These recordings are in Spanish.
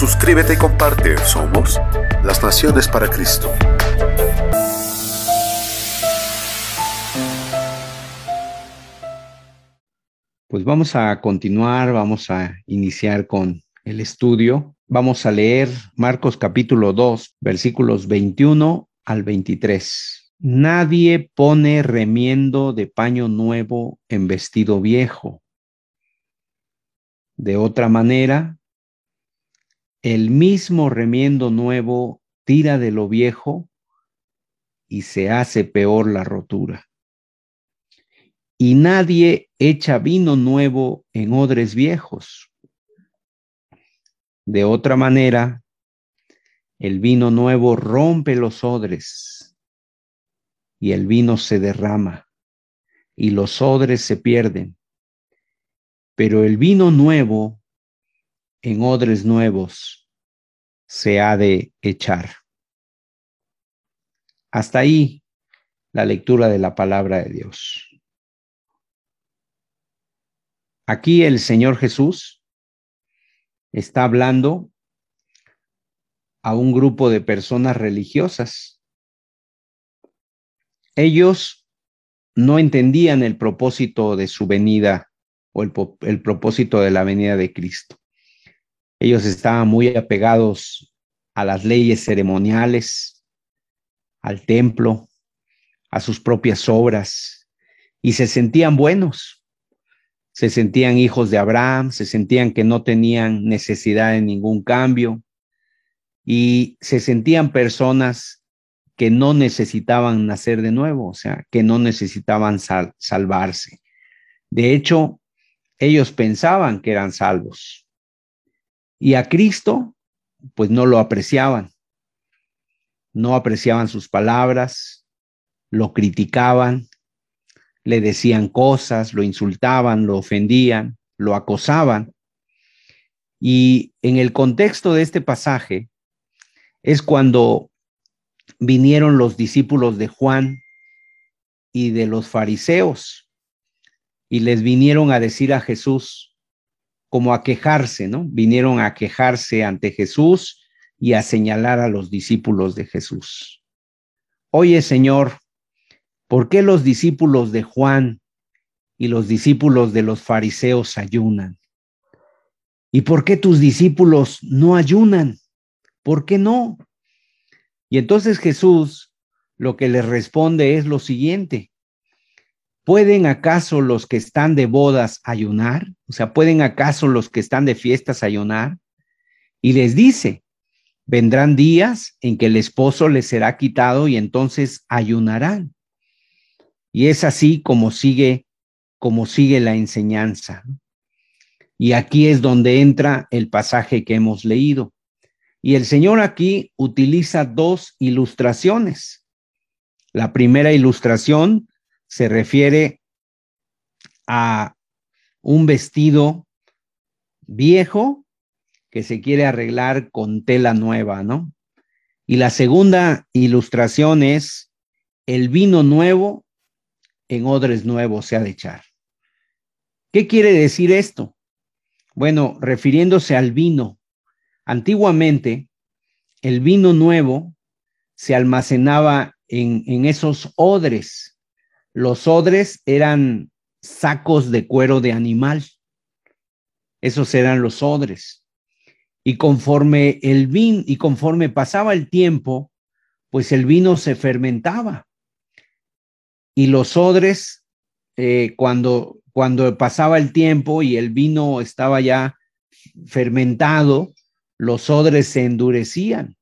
Suscríbete y comparte. Somos las Naciones para Cristo. Pues vamos a continuar, vamos a iniciar con el estudio. Vamos a leer Marcos capítulo 2, versículos 21 al 23. Nadie pone remiendo de paño nuevo en vestido viejo. De otra manera, el mismo remiendo nuevo tira de lo viejo y se hace peor la rotura. Y nadie echa vino nuevo en odres viejos. De otra manera, el vino nuevo rompe los odres y el vino se derrama y los odres se pierden. Pero el vino nuevo en odres nuevos se ha de echar. Hasta ahí la lectura de la palabra de Dios. Aquí el Señor Jesús está hablando a un grupo de personas religiosas. Ellos no entendían el propósito de su venida o el, propósito de la venida de Cristo. Ellos estaban muy apegados a las leyes ceremoniales, al templo, a sus propias obras, y se sentían buenos. Se sentían hijos de Abraham, se sentían que no tenían necesidad de ningún cambio, y se sentían personas que no necesitaban nacer de nuevo, o sea, que no necesitaban salvarse. De hecho, ellos pensaban que eran salvos. Y a Cristo, pues no lo apreciaban. No apreciaban sus palabras, lo criticaban, le decían cosas, lo insultaban, lo ofendían, lo acosaban. Y en el contexto de este pasaje es cuando vinieron los discípulos de Juan y de los fariseos y les vinieron a decir a Jesús, como a quejarse, ¿no? Vinieron a quejarse ante Jesús y a señalar a los discípulos de Jesús. Oye, Señor, ¿por qué los discípulos de Juan y los discípulos de los fariseos ayunan? ¿Y por qué tus discípulos no ayunan? ¿Por qué no? Y entonces Jesús lo que les responde es lo siguiente. ¿Pueden acaso los que están de bodas ayunar? O sea, ¿pueden acaso los que están de fiestas ayunar? Y les dice, vendrán días en que el esposo les será quitado y entonces ayunarán. Y es así como sigue, como sigue la enseñanza. Y aquí es donde entra el pasaje que hemos leído. Y el Señor aquí utiliza dos ilustraciones. La primera ilustración se refiere a un vestido viejo que se quiere arreglar con tela nueva, ¿no? Y la segunda ilustración es el vino nuevo en odres nuevos se ha de echar. ¿Qué quiere decir esto? Bueno, refiriéndose al vino, antiguamente el vino nuevo se almacenaba en, en esos odres los odres eran sacos de cuero de animal. Esos eran los odres. Y conforme el vino y conforme pasaba el tiempo, pues el vino se fermentaba. Y los odres, eh, cuando, cuando pasaba el tiempo y el vino estaba ya fermentado, los odres se endurecían.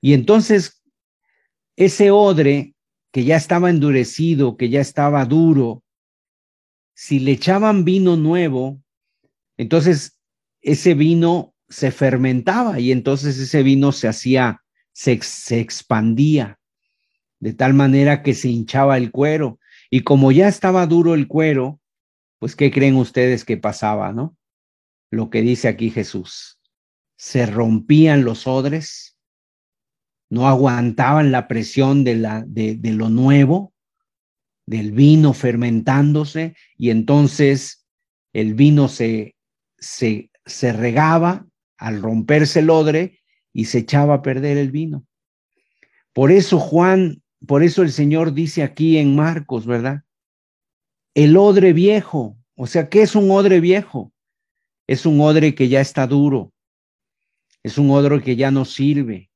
Y entonces ese odre que ya estaba endurecido, que ya estaba duro, si le echaban vino nuevo, entonces ese vino se fermentaba y entonces ese vino se hacía, se, se expandía de tal manera que se hinchaba el cuero. Y como ya estaba duro el cuero, pues ¿qué creen ustedes que pasaba, no? Lo que dice aquí Jesús. Se rompían los odres, no aguantaban la presión de, la, de, de lo nuevo, del vino fermentándose, y entonces el vino se, se, se regaba al romperse el odre y se echaba a perder el vino. Por eso Juan, por eso el Señor dice aquí en Marcos, ¿verdad? El odre viejo, o sea, ¿qué es un odre viejo? Es un odre que ya está duro, es un odre que ya no sirve,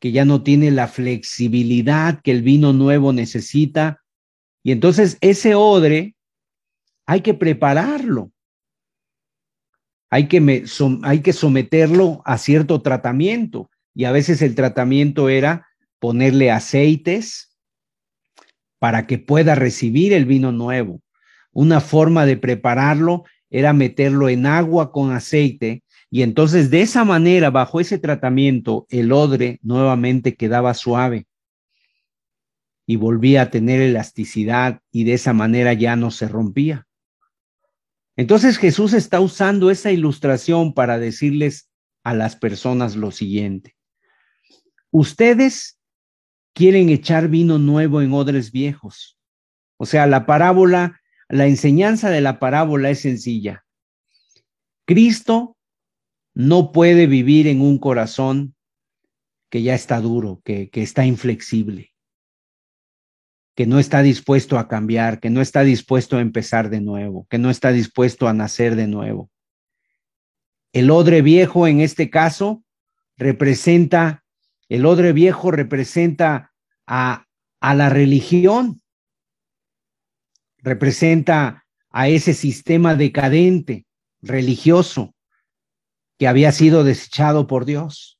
que ya no tiene la flexibilidad que el vino nuevo necesita. Y entonces ese odre hay que prepararlo hay que, hay que someterlo a cierto tratamiento y a veces el tratamiento era ponerle aceites para que pueda recibir el vino nuevo. Una forma de prepararlo era meterlo en agua con aceite y entonces de esa manera, bajo ese tratamiento, el odre nuevamente quedaba suave y volvía a tener elasticidad y de esa manera ya no se rompía. Entonces Jesús está usando esa ilustración para decirles a las personas lo siguiente. Ustedes quieren echar vino nuevo en odres viejos. O sea, la parábola, la enseñanza de la parábola es sencilla. Cristo no puede vivir en un corazón que ya está duro, que, que está inflexible que no está dispuesto a cambiar, que no está dispuesto a empezar de nuevo, que no está dispuesto a nacer de nuevo. El odre viejo en este caso representa, el odre viejo representa a, a la religión, representa a ese sistema decadente, religioso, que había sido desechado por Dios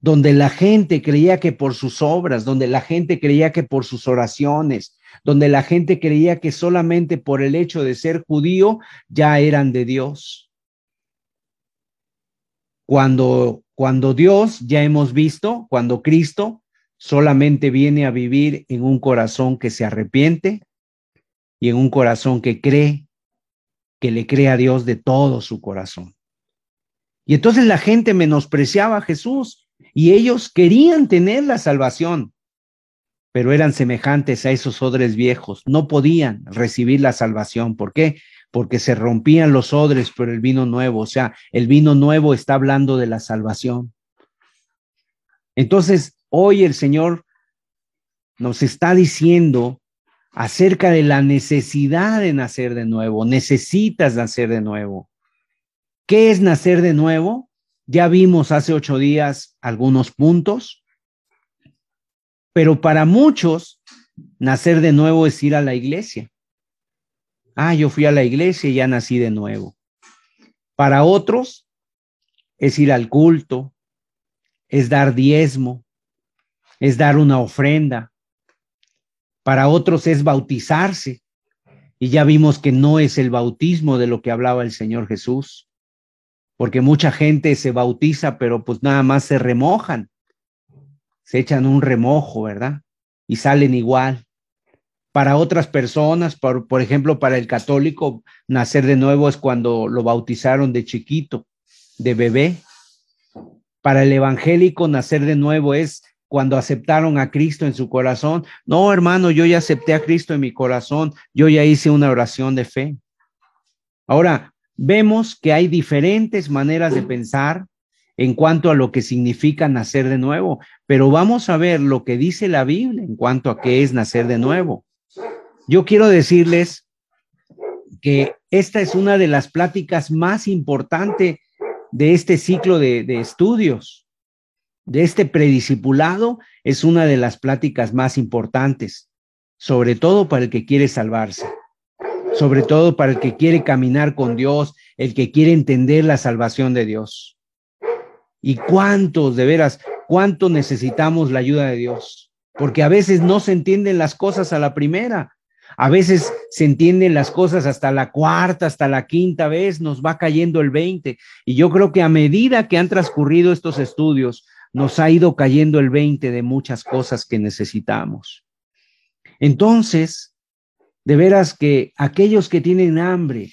donde la gente creía que por sus obras, donde la gente creía que por sus oraciones, donde la gente creía que solamente por el hecho de ser judío ya eran de Dios. Cuando, cuando Dios, ya hemos visto, cuando Cristo solamente viene a vivir en un corazón que se arrepiente y en un corazón que cree, que le cree a Dios de todo su corazón. Y entonces la gente menospreciaba a Jesús y ellos querían tener la salvación, pero eran semejantes a esos odres viejos, no podían recibir la salvación. ¿Por qué? Porque se rompían los odres por el vino nuevo, o sea, el vino nuevo está hablando de la salvación. Entonces, hoy el Señor nos está diciendo acerca de la necesidad de nacer de nuevo. Necesitas nacer de nuevo. ¿Qué es nacer de nuevo? Ya vimos hace ocho días algunos puntos, pero para muchos, nacer de nuevo es ir a la iglesia. Ah, yo fui a la iglesia y ya nací de nuevo. Para otros, es ir al culto, es dar diezmo, es dar una ofrenda. Para otros es bautizarse. Y ya vimos que no es el bautismo de lo que hablaba el Señor Jesús porque mucha gente se bautiza, pero pues nada más se remojan, se echan un remojo, ¿verdad? Y salen igual. Para otras personas, por, por ejemplo, para el católico, nacer de nuevo es cuando lo bautizaron de chiquito, de bebé. Para el evangélico, nacer de nuevo es cuando aceptaron a Cristo en su corazón. No, hermano, yo ya acepté a Cristo en mi corazón, yo ya hice una oración de fe. Ahora, vemos que hay diferentes maneras de pensar en cuanto a lo que significa nacer de nuevo, pero vamos a ver lo que dice la Biblia en cuanto a qué es nacer de nuevo. Yo quiero decirles que esta es una de las pláticas más importantes de este ciclo de, de estudios, de este prediscipulado, es una de las pláticas más importantes, sobre todo para el que quiere salvarse sobre todo para el que quiere caminar con Dios, el que quiere entender la salvación de Dios. Y cuántos, de veras, cuánto necesitamos la ayuda de Dios, porque a veces no se entienden las cosas a la primera. A veces se entienden las cosas hasta la cuarta, hasta la quinta vez, nos va cayendo el 20. Y yo creo que a medida que han transcurrido estos estudios, nos ha ido cayendo el 20 de muchas cosas que necesitamos. Entonces, de veras que aquellos que tienen hambre,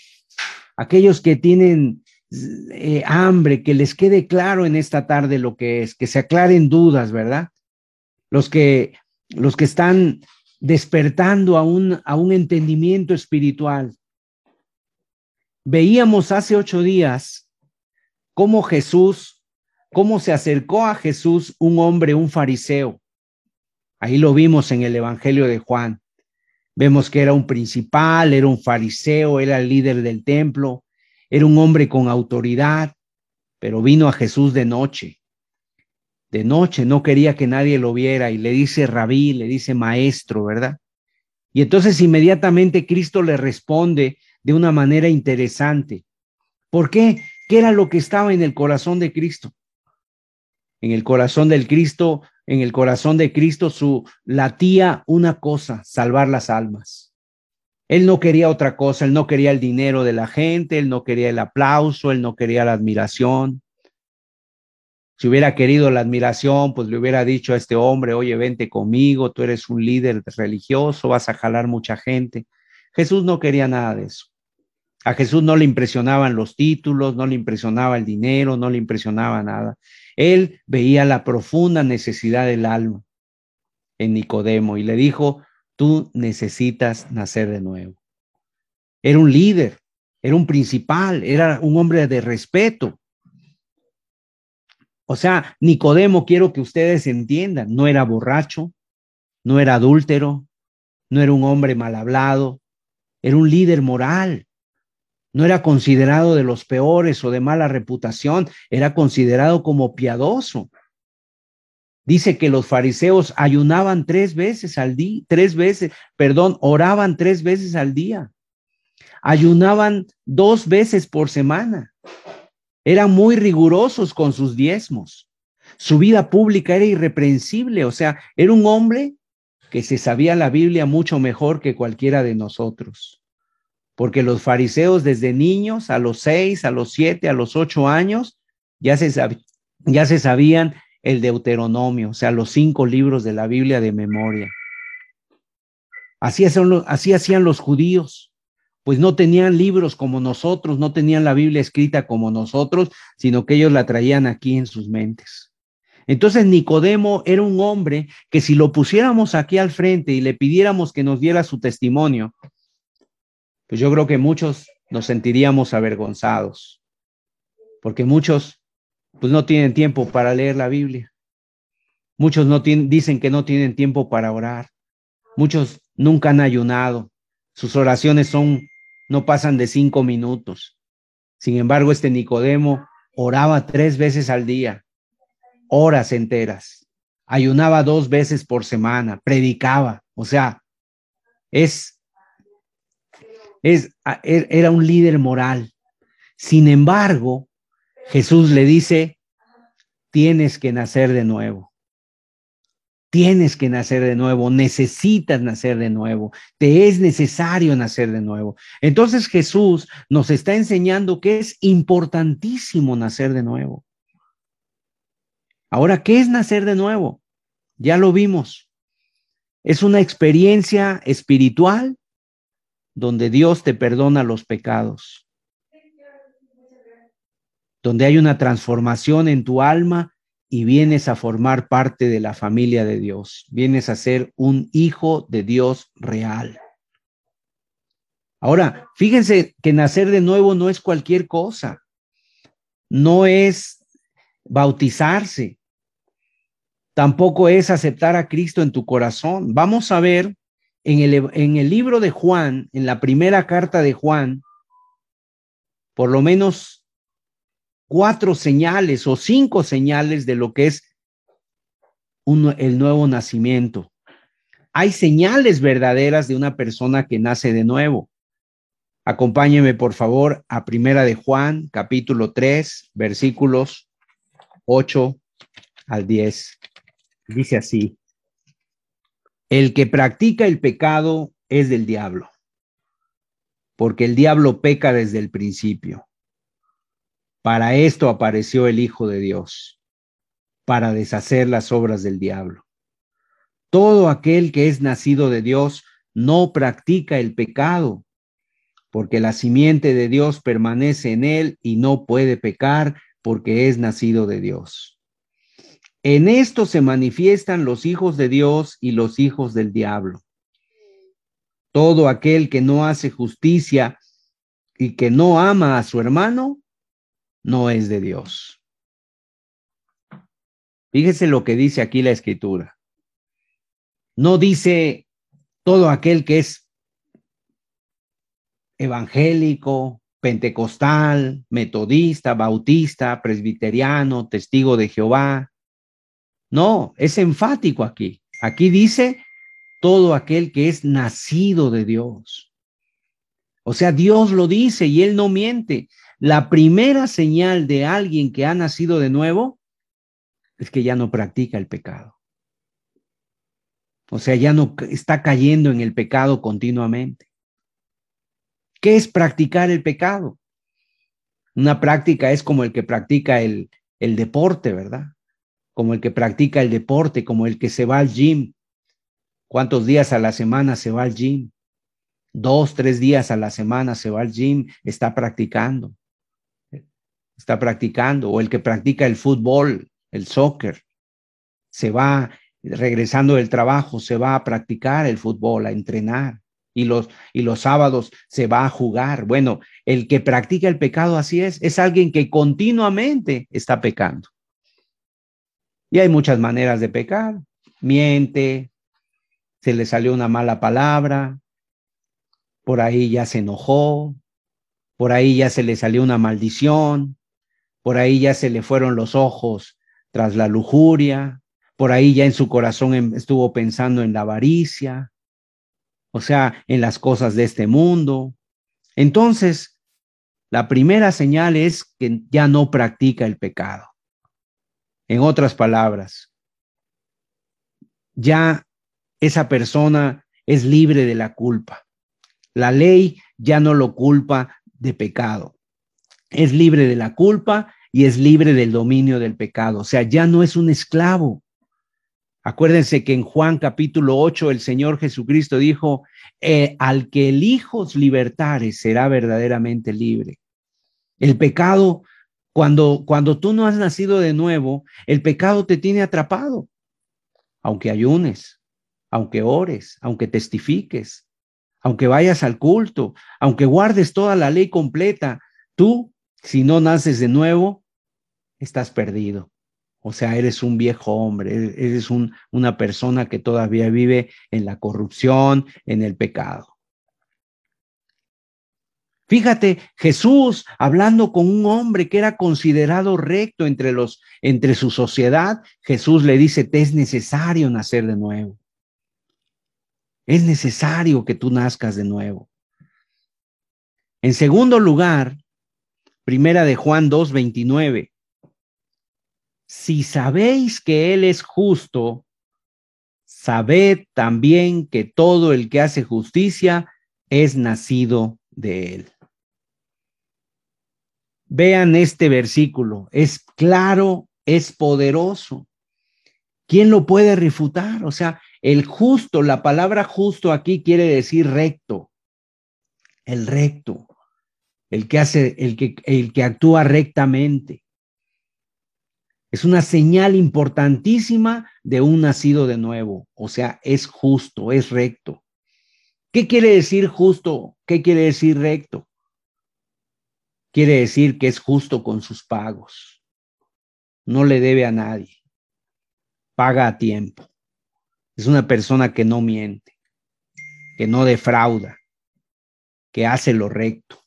aquellos que tienen eh, hambre, que les quede claro en esta tarde lo que es, que se aclaren dudas, ¿verdad? Los que, los que están despertando a un, a un entendimiento espiritual. Veíamos hace ocho días cómo Jesús, cómo se acercó a Jesús un hombre, un fariseo. Ahí lo vimos en el Evangelio de Juan. Vemos que era un principal, era un fariseo, era el líder del templo, era un hombre con autoridad, pero vino a Jesús de noche de noche, no quería que nadie lo viera y le dice rabí, le dice maestro, ¿verdad? Y entonces inmediatamente Cristo le responde de una manera interesante. ¿Por qué? ¿Qué era lo que estaba en el corazón de Cristo? En el corazón del Cristo, en el corazón de Cristo su latía una cosa, salvar las almas. Él no quería otra cosa, él no quería el dinero de la gente, él no quería el aplauso, él no quería la admiración, si hubiera querido la admiración, pues le hubiera dicho a este hombre, oye, vente conmigo, tú eres un líder religioso, vas a jalar mucha gente. Jesús no quería nada de eso. A Jesús no le impresionaban los títulos, no le impresionaba el dinero, no le impresionaba nada. Él veía la profunda necesidad del alma en Nicodemo y le dijo, tú necesitas nacer de nuevo. Era un líder, era un principal, era un hombre de respeto. O sea, Nicodemo, quiero que ustedes entiendan, no era borracho, no era adúltero, no era un hombre mal hablado, era un líder moral. No era considerado de los peores o de mala reputación, era considerado como piadoso. Dice que los fariseos ayunaban tres veces al día, tres veces, perdón, oraban tres veces al día. Ayunaban dos veces por semana. Eran muy rigurosos con sus diezmos. Su vida pública era irreprensible, o sea, era un hombre que se sabía la Biblia mucho mejor que cualquiera de nosotros. Porque los fariseos desde niños, a los seis, a los siete, a los ocho años, ya se, ya se sabían el Deuteronomio, o sea, los cinco libros de la Biblia de memoria. Así, así hacían los judíos pues no tenían libros como nosotros, no tenían la Biblia escrita como nosotros, sino que ellos la traían aquí en sus mentes. Entonces Nicodemo era un hombre que si lo pusiéramos aquí al frente y le pidiéramos que nos diera su testimonio, pues yo creo que muchos nos sentiríamos avergonzados, porque muchos pues no tienen tiempo para leer la Biblia. Muchos no dicen que no tienen tiempo para orar. Muchos nunca han ayunado. Sus oraciones son no pasan de cinco minutos. Sin embargo, este Nicodemo oraba tres veces al día, horas enteras, ayunaba dos veces por semana, predicaba, o sea, es, er, era un líder moral. Sin embargo, Jesús le dice, tienes que nacer de nuevo. Tienes que nacer de nuevo, necesitas nacer de nuevo, te es necesario nacer de nuevo. Entonces Jesús nos está enseñando que es importantísimo nacer de nuevo. Ahora, ¿qué es nacer de nuevo? Ya lo vimos. Es una experiencia espiritual donde Dios te perdona los pecados, donde hay una transformación en tu alma y vienes a formar parte de la familia de Dios, vienes a ser un hijo de Dios real. Ahora, fíjense que nacer de nuevo no es cualquier cosa, no es bautizarse, tampoco es aceptar a Cristo en tu corazón. Vamos a ver en el, en el libro de Juan, en la primera carta de Juan, por lo menos cuatro señales o cinco señales de lo que es el nuevo nacimiento. Hay señales verdaderas de una persona que nace de nuevo. Acompáñeme, por favor, a Primera de Juan, capítulo 3, versículos 8 al 10. Dice así, el que practica el pecado es del diablo, porque el diablo peca desde el principio. Para esto apareció el Hijo de Dios, para deshacer las obras del diablo. Todo aquel que es nacido de Dios no practica el pecado, porque la simiente de Dios permanece en él y no puede pecar porque es nacido de Dios. En esto se manifiestan los hijos de Dios y los hijos del diablo. Todo aquel que no hace justicia y que no ama a su hermano, no es de Dios. Fíjese lo que dice aquí la escritura. No dice todo aquel que es evangélico, pentecostal, metodista, bautista, presbiteriano, testigo de Jehová. No, es enfático aquí. Aquí dice todo aquel que es nacido de Dios. O sea, Dios lo dice y Él no miente. La primera señal de alguien que ha nacido de nuevo es que ya no practica el pecado. O sea, ya no está cayendo en el pecado continuamente. ¿Qué es practicar el pecado? Una práctica es como el que practica el, el deporte, ¿verdad? Como el que practica el deporte, como el que se va al gym. ¿Cuántos días a la semana se va al gym? Dos, tres días a la semana se va al gym, está practicando. Está practicando. O el que practica el fútbol, el soccer, se va regresando del trabajo, se va a practicar el fútbol, a entrenar y los, y los sábados se va a jugar. Bueno, el que practica el pecado así es, es alguien que continuamente está pecando. Y hay muchas maneras de pecar. Miente, se le salió una mala palabra, por ahí ya se enojó, por ahí ya se le salió una maldición, por ahí ya se le fueron los ojos tras la lujuria, por ahí ya en su corazón em, estuvo pensando en la avaricia, o sea, en las cosas de este mundo. Entonces, la primera señal es que ya no practica el pecado. En otras palabras, ya esa persona es libre de la culpa. La ley ya no lo culpa de pecado. Es libre de la culpa y es libre del dominio del pecado. O sea, ya no es un esclavo. Acuérdense que en Juan capítulo 8 el Señor Jesucristo dijo, eh, al que el Hijo libertare será verdaderamente libre. El pecado, cuando, cuando tú no has nacido de nuevo, el pecado te tiene atrapado, aunque ayunes, aunque ores, aunque testifiques, aunque vayas al culto, aunque guardes toda la ley completa, tú, si no naces de nuevo, estás perdido. O sea, eres un viejo hombre, eres una persona que todavía vive en la corrupción, en el pecado. Fíjate, Jesús hablando con un hombre que era considerado recto entre los entre su sociedad, Jesús le dice, "Te es necesario nacer de nuevo. Es necesario que tú nazcas de nuevo." En segundo lugar, Primera de Juan 2:29 si sabéis que Él es justo, sabed también que todo el que hace justicia es nacido de Él. Vean este versículo, es claro, es poderoso. ¿Quién lo puede refutar? O sea, el justo, la palabra justo aquí quiere decir recto. El recto, el que hace, el que, el que actúa rectamente. Es una señal importantísima de un nacido de nuevo. O sea, es justo, es recto. ¿Qué quiere decir justo? ¿Qué quiere decir recto? Quiere decir que es justo con sus pagos. No le debe a nadie. Paga a tiempo. Es una persona que no miente, que no defrauda, que hace lo recto.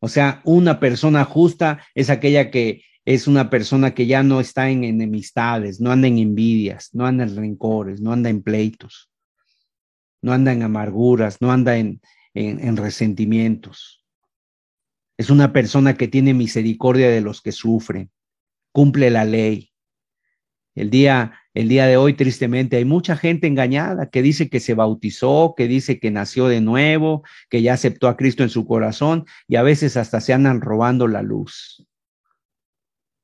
O sea, una persona justa es aquella que es una persona que ya no está en enemistades, no anda en envidias, no anda en rencores, no anda en pleitos, no anda en amarguras, no anda en, en, resentimientos. Es una persona que tiene misericordia de los que sufren, cumple la ley. El día, El día de hoy, tristemente, hay mucha gente engañada que dice que se bautizó, que dice que nació de nuevo, que ya aceptó a Cristo en su corazón y a veces hasta se andan robando la luz.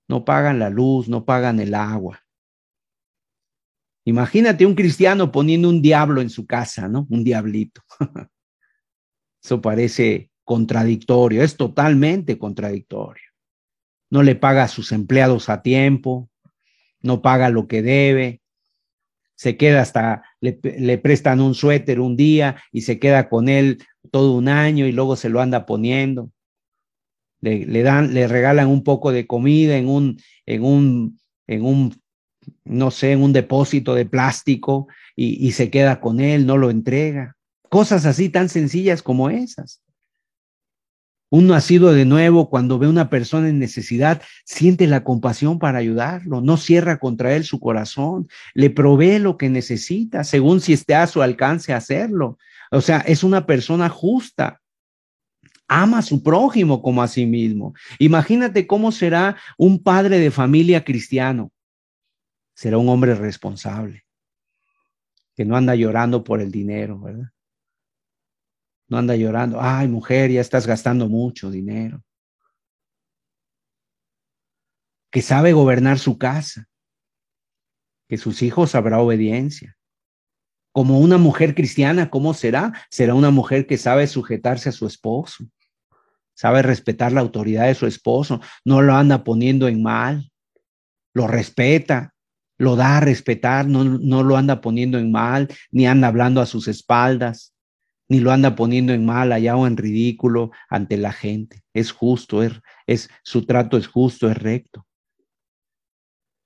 No pagan la luz, no pagan el agua. Imagínate un cristiano poniendo un diablo en su casa, ¿no? Un diablito. Eso parece contradictorio, es totalmente contradictorio. No le paga a sus empleados a tiempo, no paga lo que debe, se queda hasta, le, prestan un suéter un día y se queda con él todo un año y luego se lo anda poniendo. Le, dan, le regalan un poco de comida en un, en un, en un, no sé, en un depósito de plástico y, y se queda con él, no lo entrega. Cosas así tan sencillas como esas. Un nacido de nuevo, cuando ve a una persona en necesidad, siente la compasión para ayudarlo, no cierra contra él su corazón, le provee lo que necesita, según si esté a su alcance hacerlo. O sea, es una persona justa. Ama a su prójimo como a sí mismo. Imagínate cómo será un padre de familia cristiano. Será un hombre responsable, que no anda llorando por el dinero, ¿verdad? No anda llorando, ay mujer, ya estás gastando mucho dinero. Que sabe gobernar su casa, que sus hijos habrá obediencia. Como una mujer cristiana, ¿cómo será? Será una mujer que sabe sujetarse a su esposo, sabe respetar la autoridad de su esposo, no lo anda poniendo en mal, lo respeta, lo da a respetar, no, no lo anda poniendo en mal, ni anda hablando a sus espaldas ni lo anda poniendo en mal allá o en ridículo ante la gente. Es justo, es, es, su trato es justo, es recto.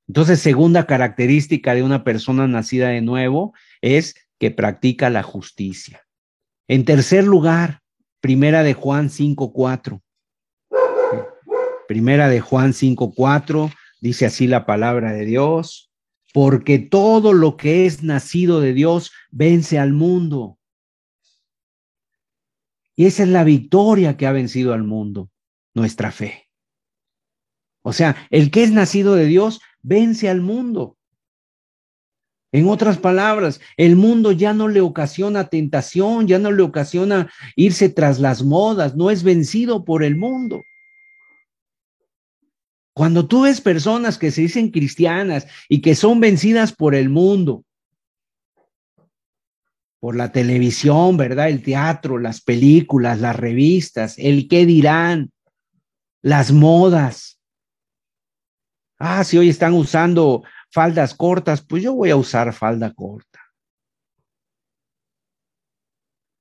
Entonces, segunda característica de una persona nacida de nuevo es que practica la justicia. En tercer lugar, primera de Juan 5.4. Primera de Juan 5.4 dice así la palabra de Dios, porque todo lo que es nacido de Dios vence al mundo. Y esa es la victoria que ha vencido al mundo, nuestra fe. O sea, el que es nacido de Dios vence al mundo. En otras palabras, el mundo ya no le ocasiona tentación, ya no le ocasiona irse tras las modas, no es vencido por el mundo. Cuando tú ves personas que se dicen cristianas y que son vencidas por el mundo, por la televisión, ¿verdad? El teatro, las películas, las revistas, el qué dirán, las modas. Ah, si hoy están usando faldas cortas, pues yo voy a usar falda corta.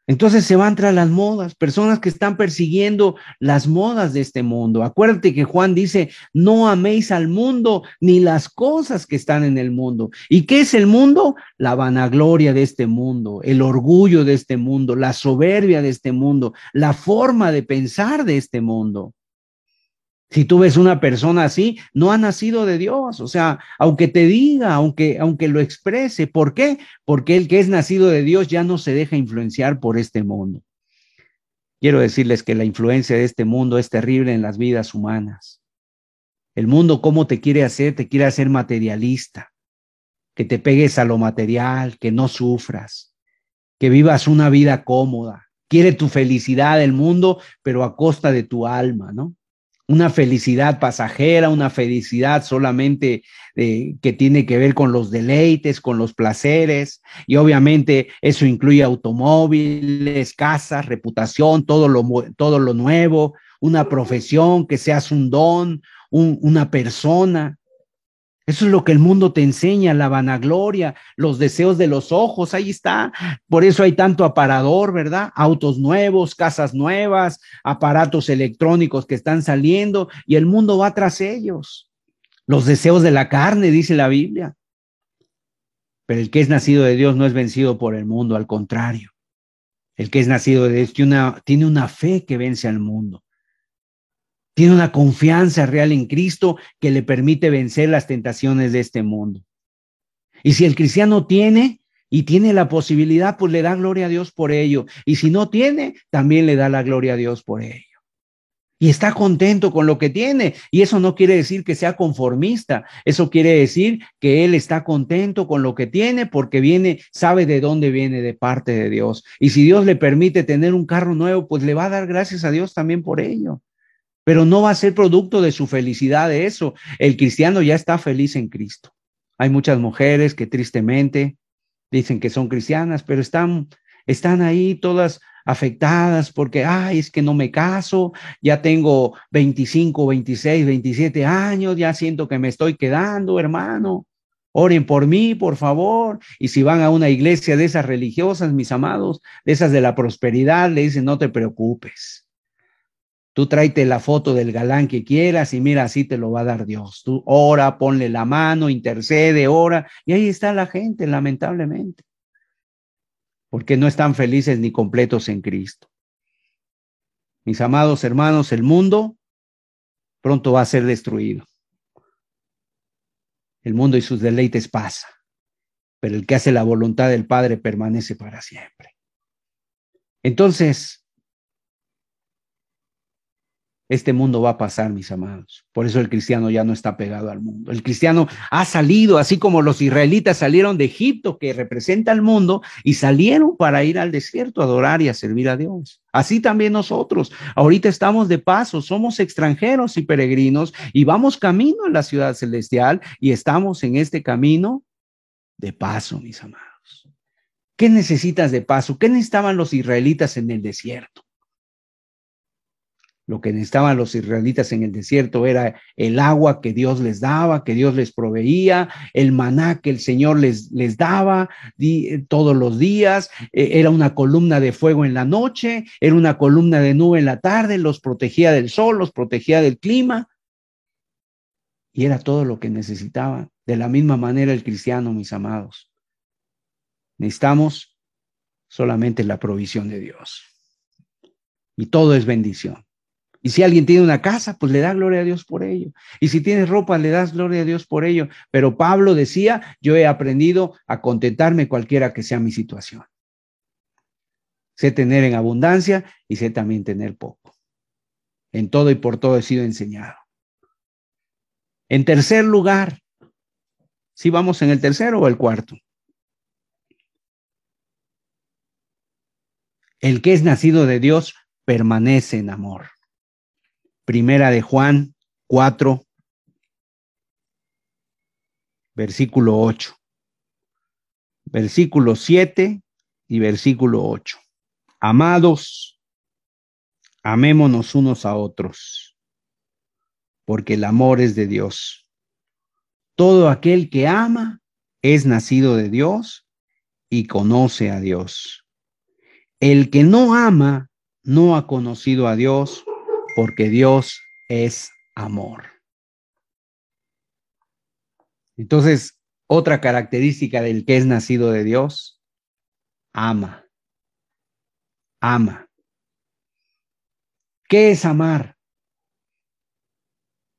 Entonces se van tras las modas, personas que están persiguiendo las modas de este mundo. Acuérdate que Juan dice, no améis al mundo ni las cosas que están en el mundo. ¿Y qué es el mundo? La vanagloria de este mundo, el orgullo de este mundo, la soberbia de este mundo, la forma de pensar de este mundo. Si tú ves una persona así, no ha nacido de Dios. O sea, aunque te diga, aunque, aunque lo exprese, ¿por qué? Porque el que es nacido de Dios ya no se deja influenciar por este mundo. Quiero decirles que la influencia de este mundo es terrible en las vidas humanas. El mundo, ¿cómo te quiere hacer? Te quiere hacer materialista, que te pegues a lo material, que no sufras, que vivas una vida cómoda. Quiere tu felicidad el mundo, pero a costa de tu alma, ¿no? Una felicidad pasajera, una felicidad solamente eh, que tiene que ver con los deleites, con los placeres, y obviamente eso incluye automóviles, casas, reputación, todo lo, todo lo nuevo, una profesión, que seas un don, una persona. Eso es lo que el mundo te enseña, la vanagloria, los deseos de los ojos, ahí está. Por eso hay tanto aparador, ¿verdad? Autos nuevos, casas nuevas, aparatos electrónicos que están saliendo y el mundo va tras ellos. Los deseos de la carne, dice la Biblia. Pero el que es nacido de Dios no es vencido por el mundo, al contrario. El que es nacido de Dios tiene una, tiene una fe que vence al mundo. Tiene una confianza real en Cristo que le permite vencer las tentaciones de este mundo. Y si el cristiano tiene y tiene la posibilidad, pues le da gloria a Dios por ello. Y si no tiene, también le da la gloria a Dios por ello. y está contento con lo que tiene. Y eso no quiere decir que sea conformista, eso quiere decir que él está contento con lo que tiene porque viene, sabe de dónde viene de parte de Dios. Y si Dios le permite tener un carro nuevo, pues le va a dar gracias a Dios también por ello. Pero no va a ser producto de su felicidad de eso. El cristiano ya está feliz en Cristo. Hay muchas mujeres que tristemente dicen que son cristianas, pero están, están ahí todas afectadas porque, ay, es que no me caso, ya tengo 25, 26, 27 años, ya siento que me estoy quedando, hermano. Oren por mí, por favor. Y si van a una iglesia de esas religiosas, mis amados, de esas de la prosperidad, le dicen, no te preocupes. Tú tráete la foto del galán que quieras y mira, así te lo va a dar Dios. Tú ora, ponle la mano, intercede, ora. Y ahí está la gente, lamentablemente porque no están felices ni completos en Cristo. Mis amados hermanos, el mundo pronto va a ser destruido. El mundo y sus deleites pasa, pero el que hace la voluntad del Padre permanece para siempre. Entonces, este mundo va a pasar, mis amados. Por eso el cristiano ya no está pegado al mundo. El cristiano ha salido, así como los israelitas salieron de Egipto, que representa al mundo, y salieron para ir al desierto a adorar y a servir a Dios. Así también nosotros. Ahorita estamos de paso, somos extranjeros y peregrinos y vamos camino a la ciudad celestial y estamos en este camino de paso, mis amados. ¿Qué necesitas de paso? ¿Qué necesitaban los israelitas en el desierto? Lo que necesitaban los israelitas en el desierto era el agua que Dios les daba, que Dios les proveía, el maná que el Señor les, les daba todos los días, e, era una columna de fuego en la noche, era una columna de nube en la tarde, los protegía del sol, los protegía del clima. Y era todo lo que necesitaban. De la misma manera el cristiano, mis amados. Necesitamos solamente la provisión de Dios. Y todo es bendición. Y si alguien tiene una casa, pues le da gloria a Dios por ello. Y si tienes ropa, le das gloria a Dios por ello. Pero Pablo decía, yo he aprendido a contentarme cualquiera que sea mi situación. Sé tener en abundancia y sé también tener poco. En todo y por todo he sido enseñado. En tercer lugar, si vamos en el tercero o el cuarto. El que es nacido de Dios permanece en amor. Primera de Juan 4, versículo 8. Versículo 7 y versículo 8. Amados, amémonos unos a otros, porque el amor es de Dios. Todo aquel que ama es nacido de Dios y conoce a Dios. El que no ama no ha conocido a Dios porque Dios es amor. Entonces, otra característica del que es nacido de Dios, ama. Ama. ¿Qué es amar?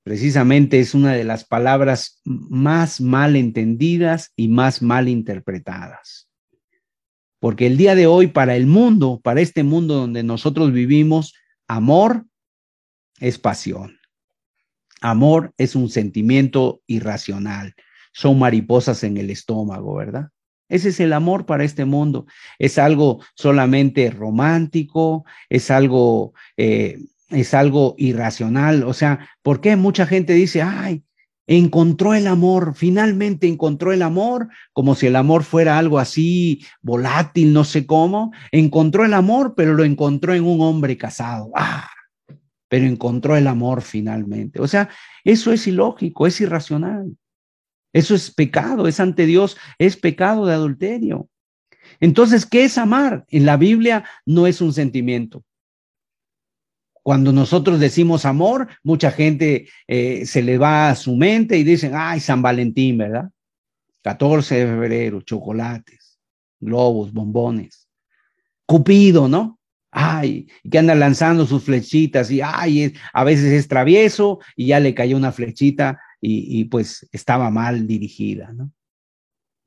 Precisamente es una de las palabras más mal entendidas y más mal interpretadas. Porque el día de hoy para el mundo, para este mundo donde nosotros vivimos, amor es pasión. Amor es un sentimiento irracional. Son mariposas en el estómago, ¿verdad? Ese es el amor para este mundo. Es algo solamente romántico, es algo, eh, es algo irracional. O sea, ¿por qué mucha gente dice, ay, encontró el amor, finalmente encontró el amor, como si el amor fuera algo así volátil, no sé cómo. Encontró el amor, pero lo encontró en un hombre casado. Ah, pero encontró el amor finalmente. O sea, eso es ilógico, es irracional. Eso es pecado, es ante Dios, es pecado de adulterio. Entonces, ¿qué es amar? En la Biblia no es un sentimiento. Cuando nosotros decimos amor, mucha gente eh, se le va a su mente y dicen, ay, San Valentín, ¿verdad? 14 de febrero, chocolates, globos, bombones. Cupido, ¿no? Ay, que anda lanzando sus flechitas y ay, a veces es travieso y ya le cayó una flechita y, pues estaba mal dirigida, ¿no?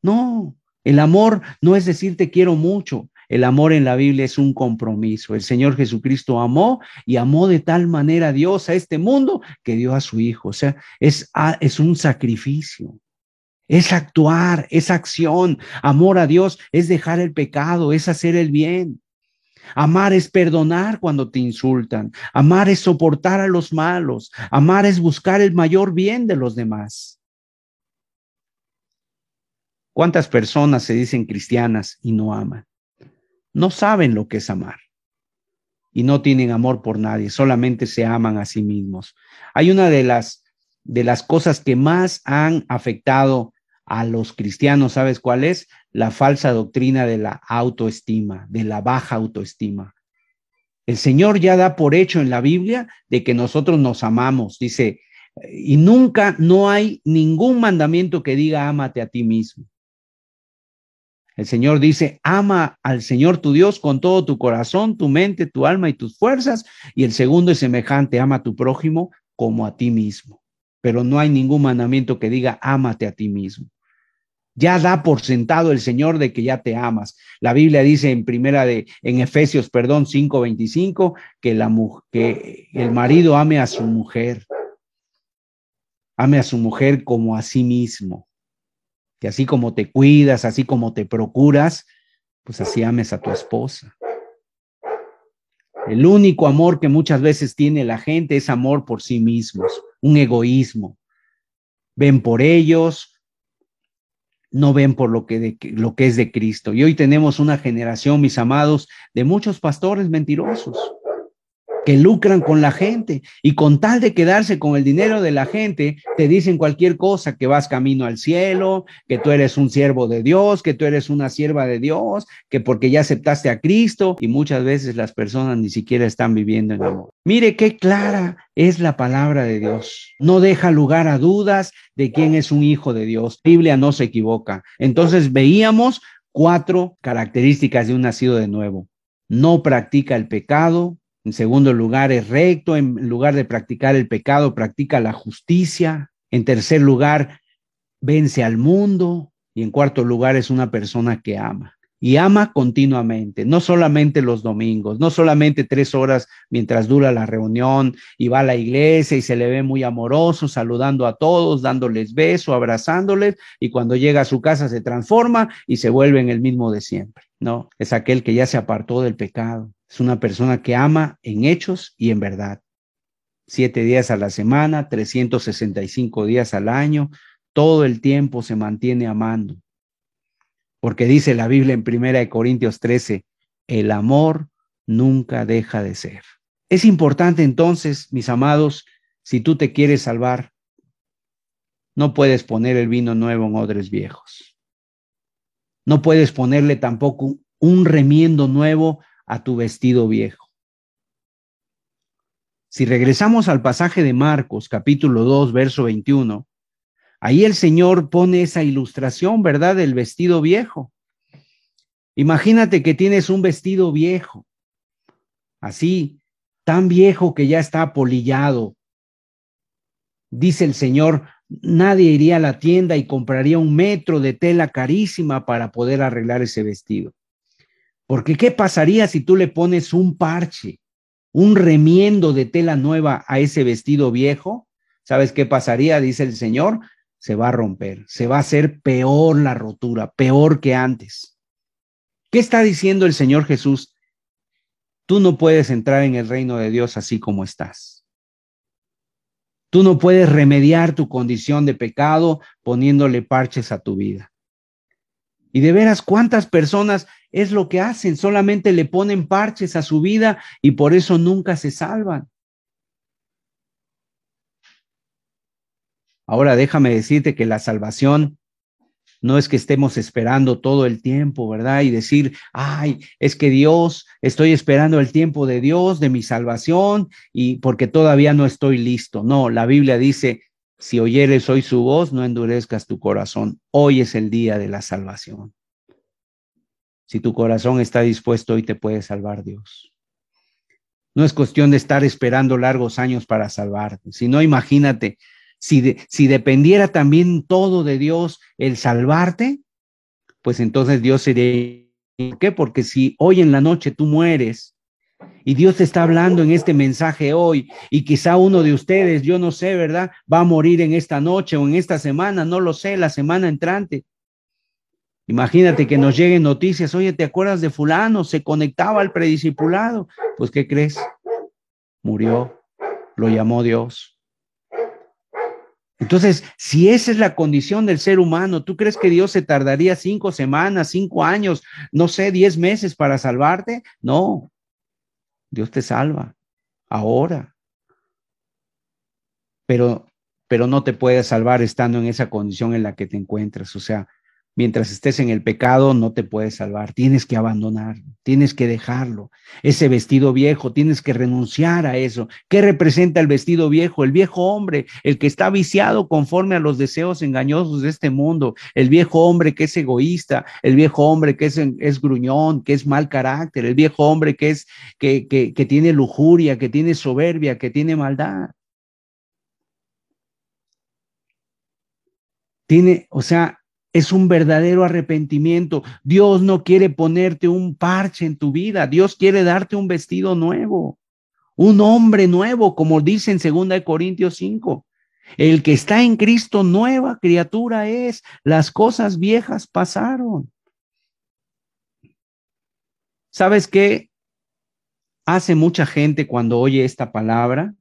No, el amor no es decir te quiero mucho, El amor en la Biblia es un compromiso. El Señor Jesucristo amó y amó de tal manera a Dios, a este mundo, que dio a su Hijo. O sea, es, es un sacrificio. Es actuar, es acción. Amor a Dios es dejar el pecado, es hacer el bien. Amar es perdonar cuando te insultan. Amar es soportar a los malos. Amar es buscar el mayor bien de los demás. ¿Cuántas personas se dicen cristianas y no aman? No saben lo que es amar y no tienen amor por nadie, solamente se aman a sí mismos. Hay una de las de las cosas que más han afectado a los cristianos, ¿sabes cuál es? La falsa doctrina de la autoestima, de la baja autoestima. El Señor ya da por hecho en la Biblia de que nosotros nos amamos, dice, y nunca no hay ningún mandamiento que diga ámate a ti mismo. El Señor dice, ama al Señor tu Dios con todo tu corazón, tu mente, tu alma y tus fuerzas. Y el segundo es semejante, ama a tu prójimo como a ti mismo. Pero no hay ningún mandamiento que diga, ámate a ti mismo. Ya da por sentado el Señor de que ya te amas. La Biblia dice en primera de, en Efesios, perdón, 5:25, que, la, que el marido ame a su mujer. Ame a su mujer como a sí mismo que así como te cuidas, así como te procuras, pues así ames a tu esposa. El único amor que muchas veces tiene la gente es amor por sí mismos, un egoísmo. Ven por ellos, no ven por lo que, lo que es de Cristo. Y hoy tenemos una generación, mis amados, de muchos pastores mentirosos que lucran con la gente y con tal de quedarse con el dinero de la gente, te dicen cualquier cosa, que vas camino al cielo, que tú eres un siervo de Dios, que tú eres una sierva de Dios, que porque ya aceptaste a Cristo y muchas veces las personas ni siquiera están viviendo en amor. Mire qué clara es la palabra de Dios. No deja lugar a dudas de quién es un hijo de Dios. Biblia no se equivoca. Entonces veíamos cuatro características de un nacido de nuevo. No practica el pecado, en segundo lugar, es recto. En lugar de practicar el pecado, practica la justicia. En tercer lugar, vence al mundo. Y en cuarto lugar, es una persona que ama. Y ama continuamente, no solamente los domingos, no solamente tres horas mientras dura la reunión y va a la iglesia y se le ve muy amoroso, saludando a todos, dándoles beso, abrazándoles, y cuando llega a su casa se transforma y se vuelve en el mismo de siempre. No, es aquel que ya se apartó del pecado, es una persona que ama en hechos y en verdad. Siete días a la semana, 365 días al año, todo el tiempo se mantiene amando. Porque dice la Biblia en Primera de Corintios 13, el amor nunca deja de ser. Es importante entonces, mis amados, si tú te quieres salvar, no puedes poner el vino nuevo en odres viejos. No puedes ponerle tampoco un remiendo nuevo a tu vestido viejo. Si regresamos al pasaje de Marcos, capítulo 2, verso 21, ahí el Señor pone esa ilustración, ¿verdad?, del vestido viejo. Imagínate que tienes un vestido viejo, así, tan viejo que ya está polillado. Dice el Señor, nadie iría a la tienda y compraría un metro de tela carísima para poder arreglar ese vestido. Porque ¿qué pasaría si tú le pones un parche, un remiendo de tela nueva a ese vestido viejo? ¿Sabes qué pasaría? Dice el Señor, se va a romper, se va a hacer peor la rotura, peor que antes. ¿Qué está diciendo el Señor Jesús? Tú no puedes entrar en el reino de Dios así como estás. Tú no puedes remediar tu condición de pecado poniéndole parches a tu vida. Y de veras, ¿cuántas personas es lo que hacen? Solamente le ponen parches a su vida y por eso nunca se salvan. Ahora déjame decirte que la salvación no es que estemos esperando todo el tiempo, ¿verdad? Y decir, ay, es que Dios, estoy esperando el tiempo de Dios, de mi salvación, y porque todavía no estoy listo. No, la Biblia dice, si oyeres hoy su voz, no endurezcas tu corazón. Hoy es el día de la salvación. Si tu corazón está dispuesto, hoy te puede salvar Dios. No es cuestión de estar esperando largos años para salvarte, sino imagínate, si, si dependiera también todo de Dios el salvarte, pues entonces Dios sería ¿Por qué? Porque si hoy en la noche tú mueres y Dios te está hablando en este mensaje hoy y quizá uno de ustedes, yo no sé, ¿verdad? Va a morir en esta noche o en esta semana, no lo sé, la semana entrante. Imagínate que nos lleguen noticias, oye, ¿te acuerdas de fulano? Se conectaba al prediscipulado. Pues, ¿qué crees? Murió, lo llamó Dios. Entonces, si esa es la condición del ser humano, ¿tú crees que Dios se tardaría cinco semanas, cinco años, no sé, diez meses para salvarte? No, Dios te salva ahora. Pero, pero no te puede salvar estando en esa condición en la que te encuentras. O sea, Mientras estés en el pecado, no te puedes salvar. Tienes que abandonarlo, tienes que dejarlo. Ese vestido viejo, tienes que renunciar a eso. ¿Qué representa el vestido viejo? El viejo hombre, el que está viciado conforme a los deseos engañosos de este mundo. El viejo hombre que es egoísta, el viejo hombre que es, es gruñón, que es mal carácter, el viejo hombre que, es, que, que, que tiene lujuria, que tiene soberbia, que tiene maldad. Tiene, o sea, es un verdadero arrepentimiento. Dios no quiere ponerte un parche en tu vida. Dios quiere darte un vestido nuevo, un hombre nuevo, como dice en 2 Corintios 5. El que está en Cristo, nueva criatura es. Las cosas viejas pasaron. ¿Sabes qué hace mucha gente cuando oye esta palabra?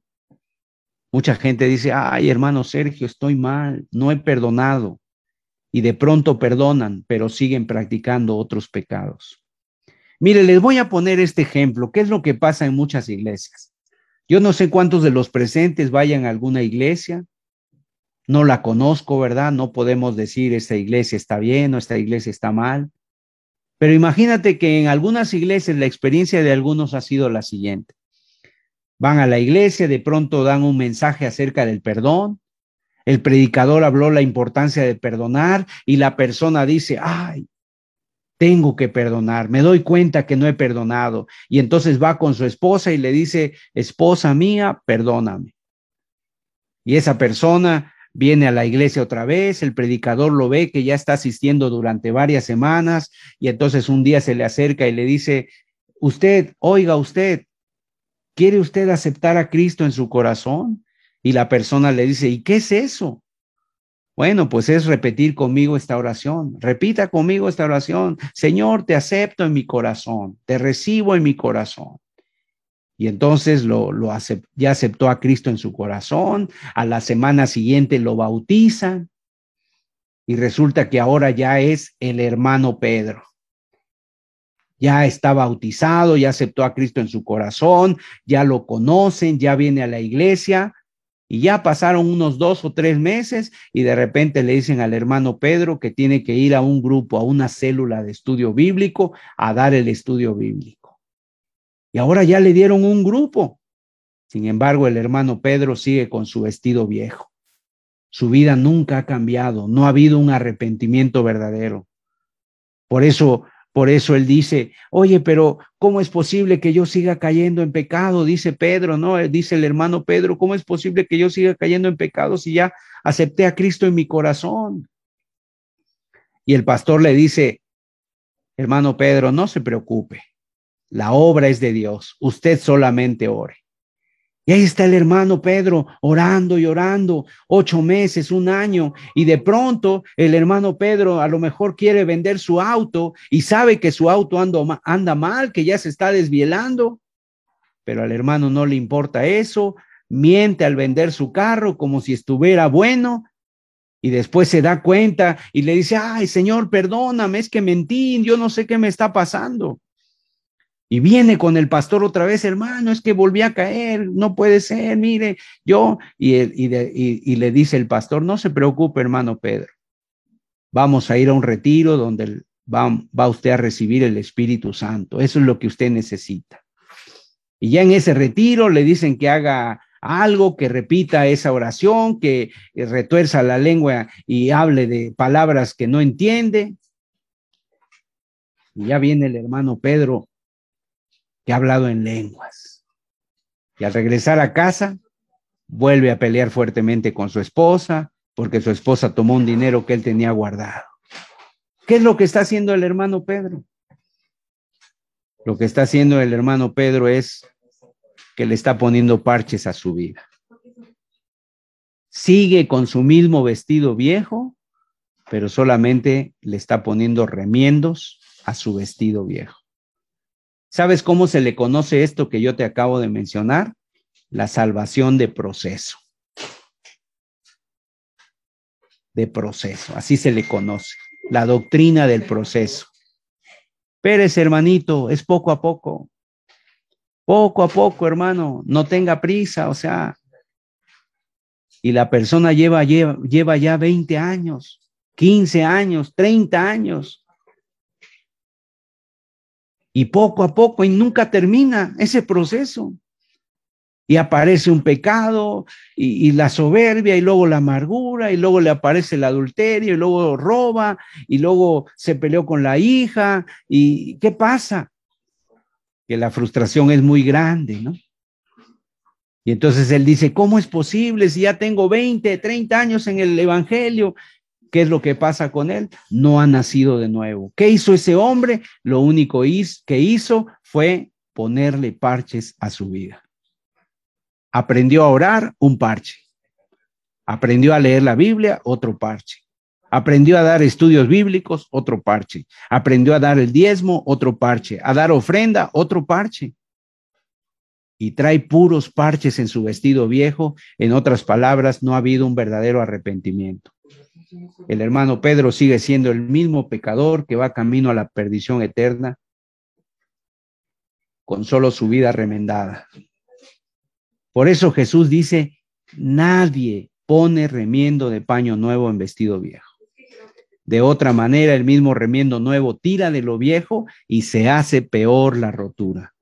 Mucha gente dice, ay, hermano Sergio, estoy mal, no he perdonado y de pronto perdonan, pero siguen practicando otros pecados. Mire, les voy a poner este ejemplo. ¿Qué es lo que pasa en muchas iglesias? Yo no sé cuántos de los presentes vayan a alguna iglesia. No la conozco, ¿verdad? No podemos decir esta iglesia está bien o esta iglesia está mal. Pero imagínate que en algunas iglesias la experiencia de algunos ha sido la siguiente. Van a la iglesia, de pronto dan un mensaje acerca del perdón, el predicador habló la importancia de perdonar y la persona dice, ay, tengo que perdonar, me doy cuenta que no he perdonado. Y entonces va con su esposa y le dice, esposa mía, perdóname. Y esa persona viene a la iglesia otra vez, el predicador lo ve que ya está asistiendo durante varias semanas y entonces un día se le acerca y le dice, usted, oiga usted, ¿quiere usted aceptar a Cristo en su corazón? Y la persona le dice, ¿y qué es eso? Bueno, pues es repetir conmigo esta oración. Repita conmigo esta oración. Señor, te acepto en mi corazón, te recibo en mi corazón. Y entonces lo, lo ya aceptó a Cristo en su corazón. A la semana siguiente lo bautizan. Y resulta que ahora ya es el hermano Pedro. Ya está bautizado, ya aceptó a Cristo en su corazón, ya lo conocen, ya viene a la iglesia y ya pasaron unos dos o tres meses y de repente le dicen al hermano Pedro que tiene que ir a un grupo, a una célula de estudio bíblico, a dar el estudio bíblico. Y ahora ya le dieron un grupo. Sin embargo, el hermano Pedro sigue con su vestido viejo. Su vida nunca ha cambiado, no ha habido un arrepentimiento verdadero. Por eso por eso él dice, oye, pero ¿cómo es posible que yo siga cayendo en pecado? Dice Pedro, ¿no? Dice el hermano Pedro, ¿cómo es posible que yo siga cayendo en pecado si ya acepté a Cristo en mi corazón? Y el pastor le dice, hermano Pedro, no se preocupe, la obra es de Dios, usted solamente ore. Y ahí está el hermano Pedro orando y orando, ocho meses, un año, y de pronto el hermano Pedro a lo mejor quiere vender su auto y sabe que su auto anda mal, que ya se está desvielando, pero al hermano no le importa eso, miente al vender su carro como si estuviera bueno, y después se da cuenta y le dice, ay Señor, perdóname, es que mentí, yo no sé qué me está pasando. Y viene con el pastor otra vez, hermano, es que volví a caer, no puede ser, mire, yo, y, le dice el pastor, no se preocupe, hermano Pedro, vamos a ir a un retiro donde va, va usted a recibir el Espíritu Santo, eso es lo que usted necesita. Y ya en ese retiro le dicen que haga algo, que repita esa oración, que retuerza la lengua y hable de palabras que no entiende. Y ya viene el hermano Pedro que ha hablado en lenguas. Y al regresar a casa, vuelve a pelear fuertemente con su esposa, porque su esposa tomó un dinero que él tenía guardado. ¿Qué es lo que está haciendo el hermano Pedro? Lo que está haciendo el hermano Pedro es que le está poniendo parches a su vida. Sigue con su mismo vestido viejo, pero solamente le está poniendo remiendos a su vestido viejo. ¿Sabes cómo se le conoce esto que yo te acabo de mencionar? La salvación de proceso. De proceso, así se le conoce. La doctrina del proceso. Pérez, hermanito, es poco a poco. Poco a poco, hermano, no tenga prisa, o sea, y la persona lleva, lleva, lleva ya 20 años, 15 años, 30 años. Y poco a poco, y nunca termina ese proceso. Y aparece un pecado, y, la soberbia, y luego la amargura, y luego le aparece el adulterio, y luego roba, y luego se peleó con la hija. ¿Y qué pasa? que la frustración es muy grande, ¿no? Y entonces él dice, ¿cómo es posible si ya tengo 20, 30 años en el Evangelio? ¿Qué es lo que pasa con él? No ha nacido de nuevo. ¿Qué hizo ese hombre? Lo único que hizo fue ponerle parches a su vida. Aprendió a orar, un parche. Aprendió a leer la Biblia, otro parche. Aprendió a dar estudios bíblicos, otro parche. Aprendió a dar el diezmo, otro parche. A dar ofrenda, otro parche. Y trae puros parches en su vestido viejo. En otras palabras, no ha habido un verdadero arrepentimiento. El hermano Pedro sigue siendo el mismo pecador que va camino a la perdición eterna con solo su vida remendada. Por eso Jesús dice, nadie pone remiendo de paño nuevo en vestido viejo. De otra manera, el mismo remiendo nuevo tira de lo viejo y se hace peor la rotura.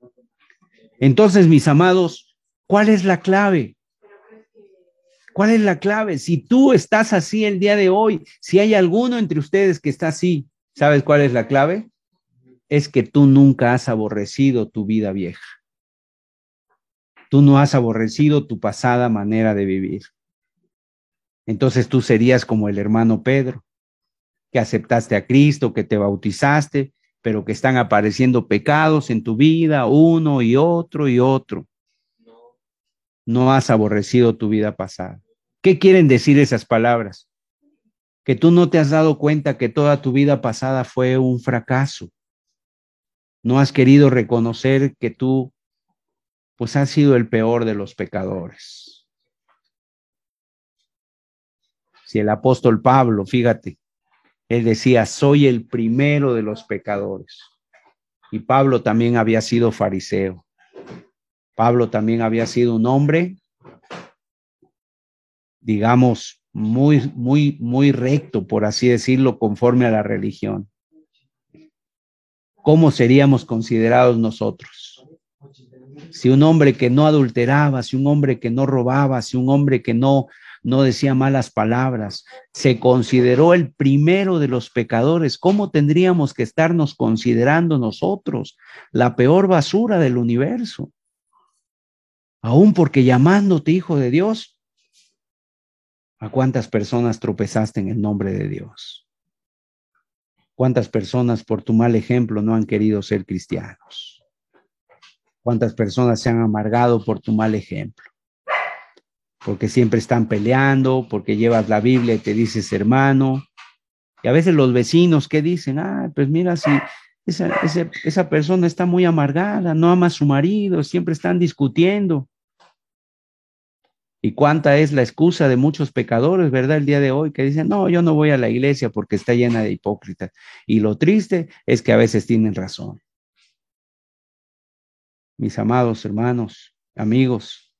Entonces, mis amados, ¿cuál es la clave? ¿Cuál es la clave? Si tú estás así el día de hoy, si hay alguno entre ustedes que está así, ¿sabes cuál es la clave? Es que tú nunca has aborrecido tu vida vieja. Tú no has aborrecido tu pasada manera de vivir. Entonces tú serías como el hermano Pedro que aceptaste a Cristo, que te bautizaste, pero que están apareciendo pecados en tu vida, uno y otro y otro. No has aborrecido tu vida pasada. ¿Qué quieren decir esas palabras? Que tú no te has dado cuenta que toda tu vida pasada fue un fracaso. No has querido reconocer que tú, pues, has sido el peor de los pecadores. Si el apóstol Pablo, fíjate, él decía, soy el primero de los pecadores. Y Pablo también había sido fariseo. Pablo también había sido un hombre, digamos, muy, muy, muy recto, por así decirlo, conforme a la religión. ¿Cómo seríamos considerados nosotros? Si un hombre que no adulteraba, si un hombre que no robaba, si un hombre que no no decía malas palabras, se consideró el primero de los pecadores. ¿Cómo tendríamos que estarnos considerando nosotros la peor basura del universo? Aún porque llamándote hijo de Dios, ¿a cuántas personas tropezaste en el nombre de Dios? ¿Cuántas personas por tu mal ejemplo no han querido ser cristianos? ¿Cuántas personas se han amargado por tu mal ejemplo? porque siempre están peleando, porque llevas la Biblia y te dices hermano. Y a veces los vecinos, ¿qué dicen? Ah, pues mira, si esa, esa persona está muy amargada, no ama a su marido, siempre están discutiendo. Y cuánta es la excusa de muchos pecadores, ¿verdad? El día de hoy que dicen, no, yo no voy a la iglesia porque está llena de hipócritas. Y lo triste es que a veces tienen razón. Mis amados hermanos, amigos,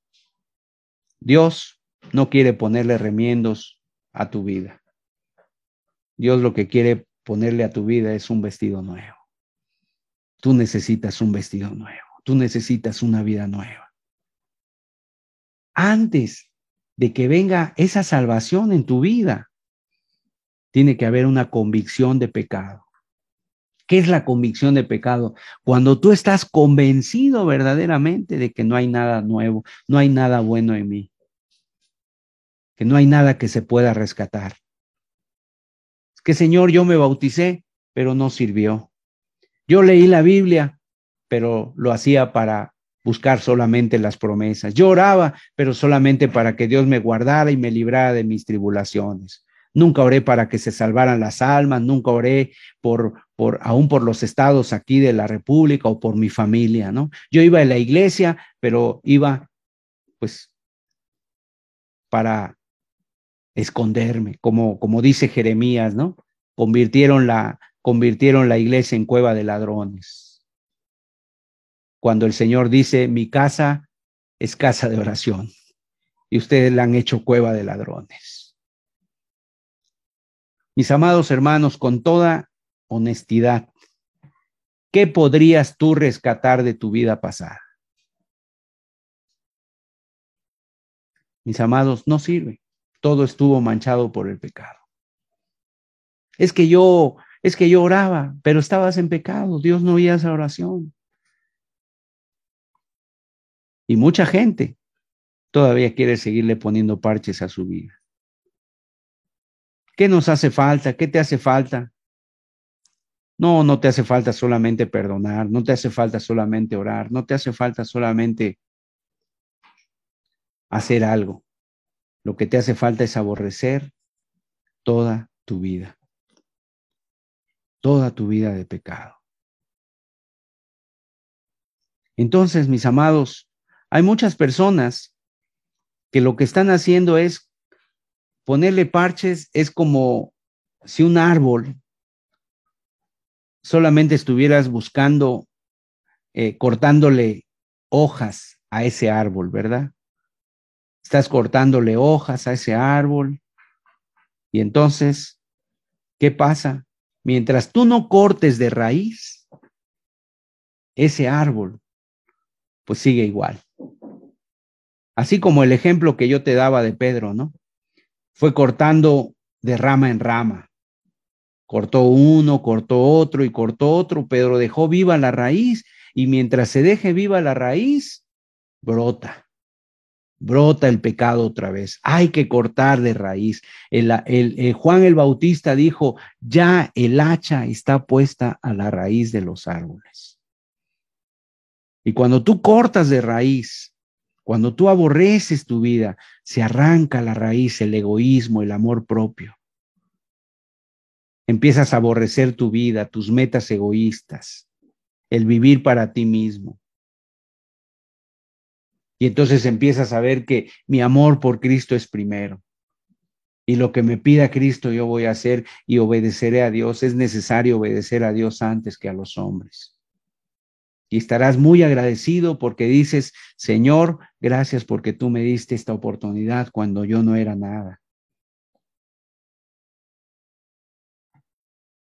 Dios no quiere ponerle remiendos a tu vida. Dios lo que quiere ponerle a tu vida es un vestido nuevo. Tú necesitas un vestido nuevo. Tú necesitas una vida nueva. Antes de que venga esa salvación en tu vida, tiene que haber una convicción de pecado. ¿Qué es la convicción de pecado? Cuando tú estás convencido verdaderamente de que no hay nada nuevo, no hay nada bueno en mí que no hay nada que se pueda rescatar. Es que Señor, yo me bauticé, pero no sirvió. Yo leí la Biblia, pero lo hacía para buscar solamente las promesas. Yo oraba, pero solamente para que Dios me guardara y me librara de mis tribulaciones. Nunca oré para que se salvaran las almas, nunca oré por, por, aún por los estados aquí de la República o por mi familia, ¿no? Yo iba a la iglesia, pero iba, pues, para esconderme, como, como dice Jeremías, ¿no? Convirtieron la, convirtieron la iglesia en cueva de ladrones. Cuando el Señor dice, mi casa es casa de oración y ustedes la han hecho cueva de ladrones. Mis amados hermanos, con toda honestidad, ¿qué podrías tú rescatar de tu vida pasada? Mis amados, no sirve. Todo estuvo manchado por el pecado. Es que yo es que yo oraba, pero estabas en pecado, Dios no oía esa oración. Y mucha gente todavía quiere seguirle poniendo parches a su vida. ¿Qué nos hace falta? ¿Qué te hace falta? No, no te hace falta solamente perdonar, no te hace falta solamente orar, no te hace falta solamente hacer algo. Lo que te hace falta es aborrecer toda tu vida toda tu vida de pecado. Entonces, mis amados, hay muchas personas que lo que están haciendo es ponerle parches, es como si un árbol solamente estuvieras buscando, eh, cortándole hojas a ese árbol, ¿verdad? Estás cortándole hojas a ese árbol y entonces, ¿qué pasa? Mientras tú no cortes de raíz, ese árbol, pues sigue igual. Así como el ejemplo que yo te daba de Pedro, ¿no? Fue cortando de rama en rama. Cortó uno, cortó otro y cortó otro. Pedro dejó viva la raíz y mientras se deje viva la raíz, brota brota el pecado otra vez. Hay que cortar de raíz. El, Juan el Bautista dijo, ya el hacha está puesta a la raíz de los árboles. Y cuando tú cortas de raíz, cuando tú aborreces tu vida, se arranca la raíz, el egoísmo, el amor propio. Empiezas a aborrecer tu vida, tus metas egoístas, el vivir para ti mismo. Y entonces empiezas a ver que mi amor por Cristo es primero. Y lo que me pida Cristo yo voy a hacer y obedeceré a Dios. Es necesario obedecer a Dios antes que a los hombres. Y estarás muy agradecido porque dices, Señor, gracias porque tú me diste esta oportunidad cuando yo no era nada.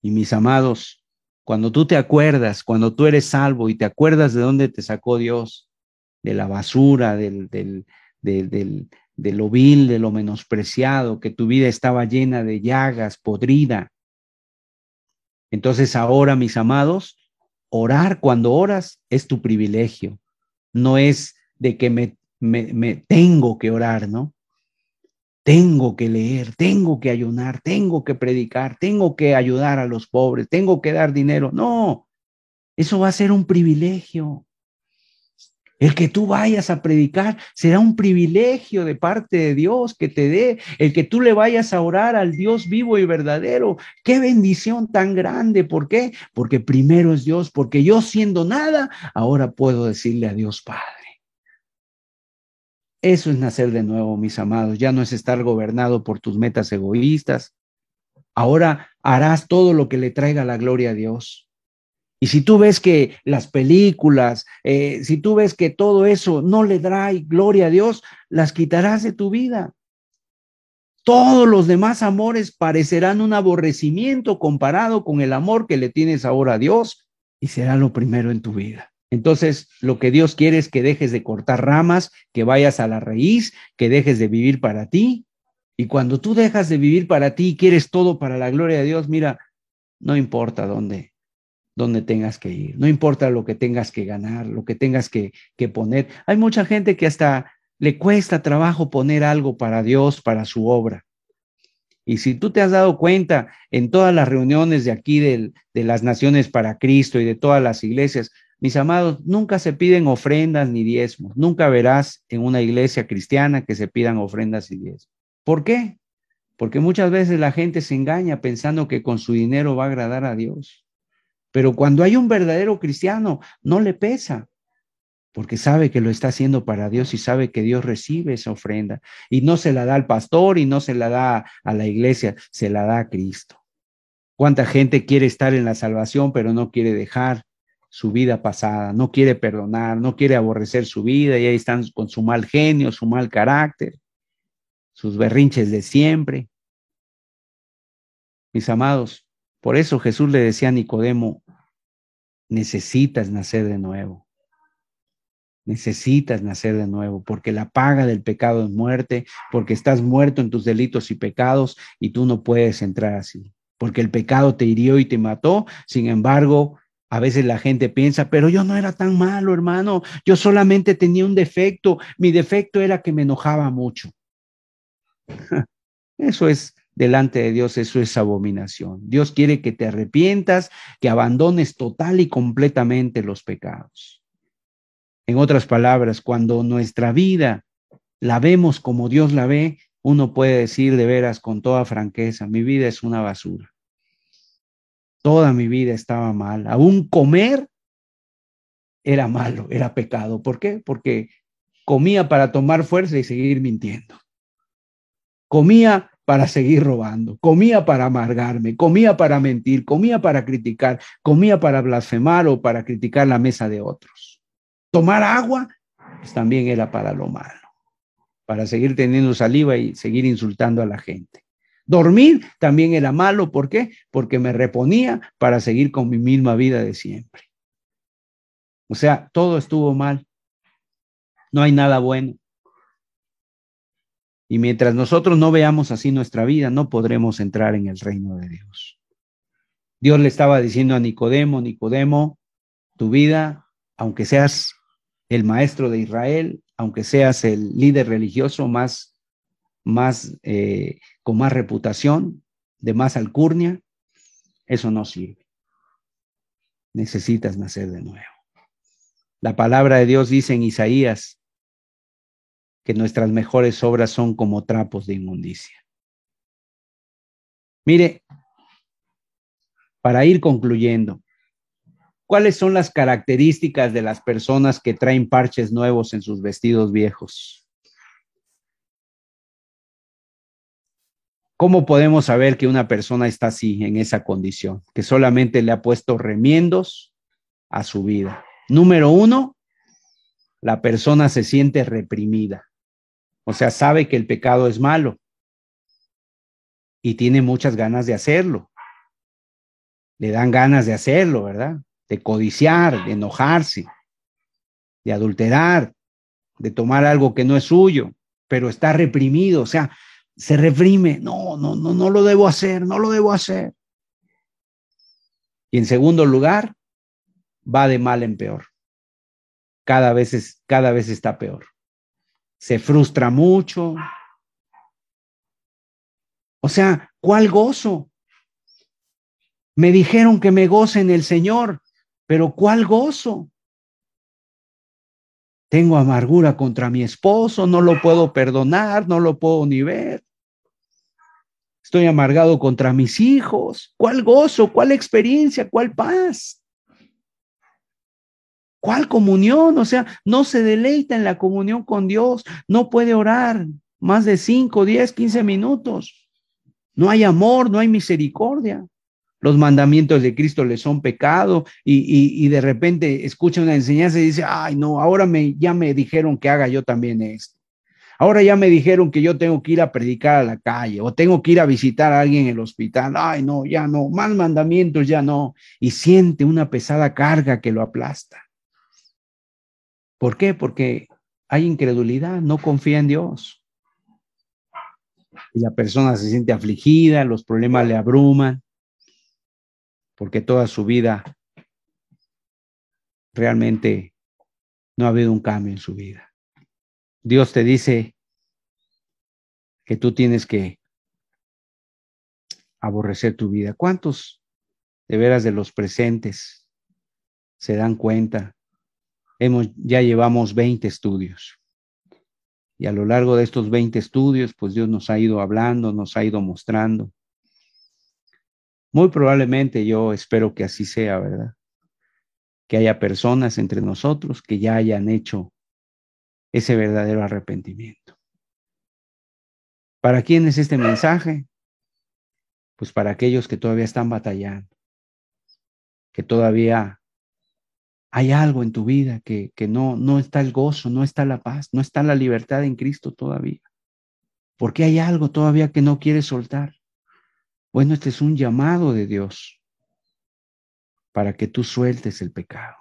Y mis amados, cuando tú te acuerdas, cuando tú eres salvo y te acuerdas de dónde te sacó Dios, de la basura, del, del, del, de lo vil, de lo menospreciado, que tu vida estaba llena de llagas, podrida. Entonces ahora, mis amados, orar cuando oras es tu privilegio, no es de que me, me, tengo que orar, ¿no? Tengo que leer, tengo que ayunar, tengo que predicar, tengo que ayudar a los pobres, tengo que dar dinero. No, eso va a ser un privilegio. El que tú vayas a predicar será un privilegio de parte de Dios que te dé. El que tú le vayas a orar al Dios vivo y verdadero. Qué bendición tan grande. ¿Por qué? Porque primero es Dios, porque yo siendo nada, ahora puedo decirle a Dios Padre. Eso es nacer de nuevo, mis amados. Ya no es estar gobernado por tus metas egoístas. Ahora harás todo lo que le traiga la gloria a Dios. Y si tú ves que las películas, eh, si tú ves que todo eso no le trae gloria a Dios, las quitarás de tu vida. Todos los demás amores parecerán un aborrecimiento comparado con el amor que le tienes ahora a Dios y será lo primero en tu vida. Entonces, lo que Dios quiere es que dejes de cortar ramas, que vayas a la raíz, que dejes de vivir para ti. Y cuando tú dejas de vivir para ti y quieres todo para la gloria de Dios, mira, no importa dónde, donde tengas que ir. No importa lo que tengas que ganar, lo que tengas que, que, poner. Hay mucha gente que hasta le cuesta trabajo poner algo para Dios, para su obra. Y si tú te has dado cuenta en todas las reuniones de aquí de las Naciones para Cristo y de todas las iglesias, mis amados, nunca se piden ofrendas ni diezmos. Nunca verás en una iglesia cristiana que se pidan ofrendas y diezmos. ¿Por qué? Porque muchas veces la gente se engaña pensando que con su dinero va a agradar a Dios. Pero cuando hay un verdadero cristiano, no le pesa, porque sabe que lo está haciendo para Dios y sabe que Dios recibe esa ofrenda. Y no se la da al pastor y no se la da a la iglesia, se la da a Cristo. ¿Cuánta gente quiere estar en la salvación, pero no quiere dejar su vida pasada, no quiere perdonar, no quiere aborrecer su vida y ahí están con su mal genio, su mal carácter, sus berrinches de siempre. Mis amados, por eso Jesús le decía a Nicodemo, necesitas nacer de nuevo. Necesitas nacer de nuevo, porque la paga del pecado es muerte, porque estás muerto en tus delitos y pecados y tú no puedes entrar así, porque el pecado te hirió y te mató, sin embargo, a veces la gente piensa, pero yo no era tan malo, hermano. Yo solamente tenía un defecto. Mi defecto era que me enojaba mucho. Eso es delante de Dios, eso es abominación. Dios quiere que te arrepientas, que abandones total y completamente los pecados. En otras palabras, cuando nuestra vida la vemos como Dios la ve, uno puede decir de veras con toda franqueza, mi vida es una basura. Toda mi vida estaba mal. Aún comer era malo, era pecado. ¿Por qué? Porque comía para tomar fuerza y seguir mintiendo. Comía para seguir robando, comía para amargarme, comía para mentir, comía para criticar, comía para blasfemar o para criticar la mesa de otros. Tomar agua pues también era para lo malo, para seguir teniendo saliva y seguir insultando a la gente. Dormir también era malo, ¿por qué? Porque me reponía para seguir con mi misma vida de siempre. O sea, todo estuvo mal. No hay nada bueno. Y mientras nosotros no veamos así nuestra vida, no podremos entrar en el reino de Dios. Dios le estaba diciendo a Nicodemo, Nicodemo, tu vida, aunque seas el maestro de Israel, aunque seas el líder religioso más más, eh, con más reputación, de más alcurnia, eso no sirve. Necesitas nacer de nuevo. La palabra de Dios dice en Isaías que nuestras mejores obras son como trapos de inmundicia. Mire, para ir concluyendo, ¿cuáles son las características de las personas que traen parches nuevos en sus vestidos viejos? ¿Cómo podemos saber que una persona está así, en esa condición? Que solamente le ha puesto remiendos a su vida. Número uno, la persona se siente reprimida. O sea, sabe que el pecado es malo y tiene muchas ganas de hacerlo. Le dan ganas de hacerlo, ¿verdad? De codiciar, de enojarse, de adulterar, de tomar algo que no es suyo, pero está reprimido. O sea, se reprime, no, no, no, no lo debo hacer, no lo debo hacer. Y en segundo lugar, va de mal en peor. Cada vez, es, cada vez está peor. Se frustra mucho. O sea, ¿cuál gozo? Me dijeron que me goce en el Señor, pero ¿cuál gozo? Tengo amargura contra mi esposo, no lo puedo perdonar, no lo puedo ni ver. Estoy amargado contra mis hijos. ¿Cuál gozo? ¿Cuál experiencia? ¿Cuál paz? ¿Cuál comunión? O sea, no se deleita en la comunión con Dios, no puede orar más de 5, 10, 15 minutos. No hay amor, no hay misericordia los mandamientos de Cristo le son pecado y, de repente escucha una enseñanza y dice, ay, no, ahora me, ya me dijeron que haga yo también esto. Ahora ya me dijeron que yo tengo que ir a predicar a la calle o tengo que ir a visitar a alguien en el hospital. Ay, no, ya no, más mandamientos ya no. Y siente una pesada carga que lo aplasta. ¿Por qué? Porque hay incredulidad, no confía en Dios. Y la persona se siente afligida, los problemas le abruman porque toda su vida realmente no ha habido un cambio en su vida. Dios te dice que tú tienes que aborrecer tu vida. ¿Cuántos de veras de los presentes se dan cuenta. Hemos, ya llevamos 20 estudios. Y a lo largo de estos 20 estudios, pues Dios nos ha ido hablando, nos ha ido mostrando. Muy probablemente yo espero que así sea, ¿verdad? Que haya personas entre nosotros que ya hayan hecho ese verdadero arrepentimiento. ¿Para quién es este mensaje? Pues para aquellos que todavía están batallando, que todavía hay algo en tu vida que, que no, no está el gozo, no está la paz, no está la libertad en Cristo todavía. Porque hay algo todavía que no quieres soltar. Bueno, este es un llamado de Dios para que tú sueltes el pecado,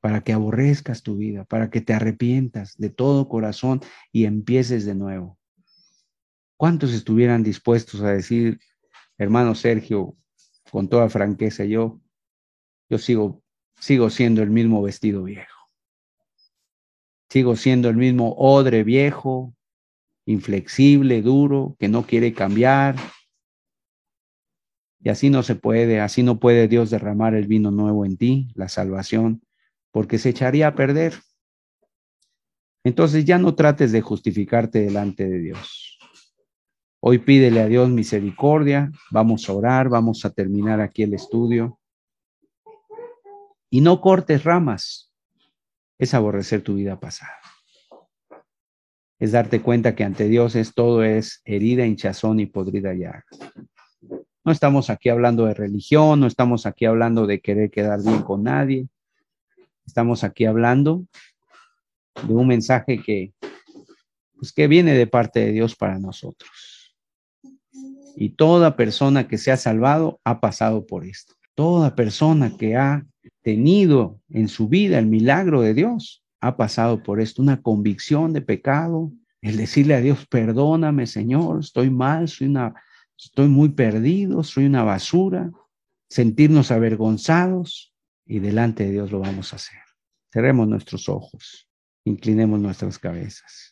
para que aborrezcas tu vida, para que te arrepientas de todo corazón y empieces de nuevo. ¿Cuántos estuvieran dispuestos a decir, hermano Sergio, con toda franqueza, yo, yo sigo, sigo siendo el mismo vestido viejo? Sigo siendo el mismo odre viejo, inflexible, duro, que no quiere cambiar, y así no se puede, así no puede Dios derramar el vino nuevo en ti, la salvación, porque se echaría a perder. Entonces ya no trates de justificarte delante de Dios. Hoy pídele a Dios misericordia, vamos a orar, vamos a terminar aquí el estudio. Y no cortes ramas, es aborrecer tu vida pasada. Es darte cuenta que ante Dios es todo es herida, hinchazón y podrida llaga. No estamos aquí hablando de religión, no estamos aquí hablando de querer quedar bien con nadie. Estamos aquí hablando de un mensaje que, pues, que viene de parte de Dios para nosotros. Y toda persona que se ha salvado ha pasado por esto. Toda persona que ha tenido en su vida el milagro de Dios ha pasado por esto, una convicción de pecado, el decirle a Dios, perdóname Señor, estoy mal, soy una estoy muy perdido, soy una basura, sentirnos avergonzados y delante de Dios lo vamos a hacer. Cerremos nuestros ojos, inclinemos nuestras cabezas.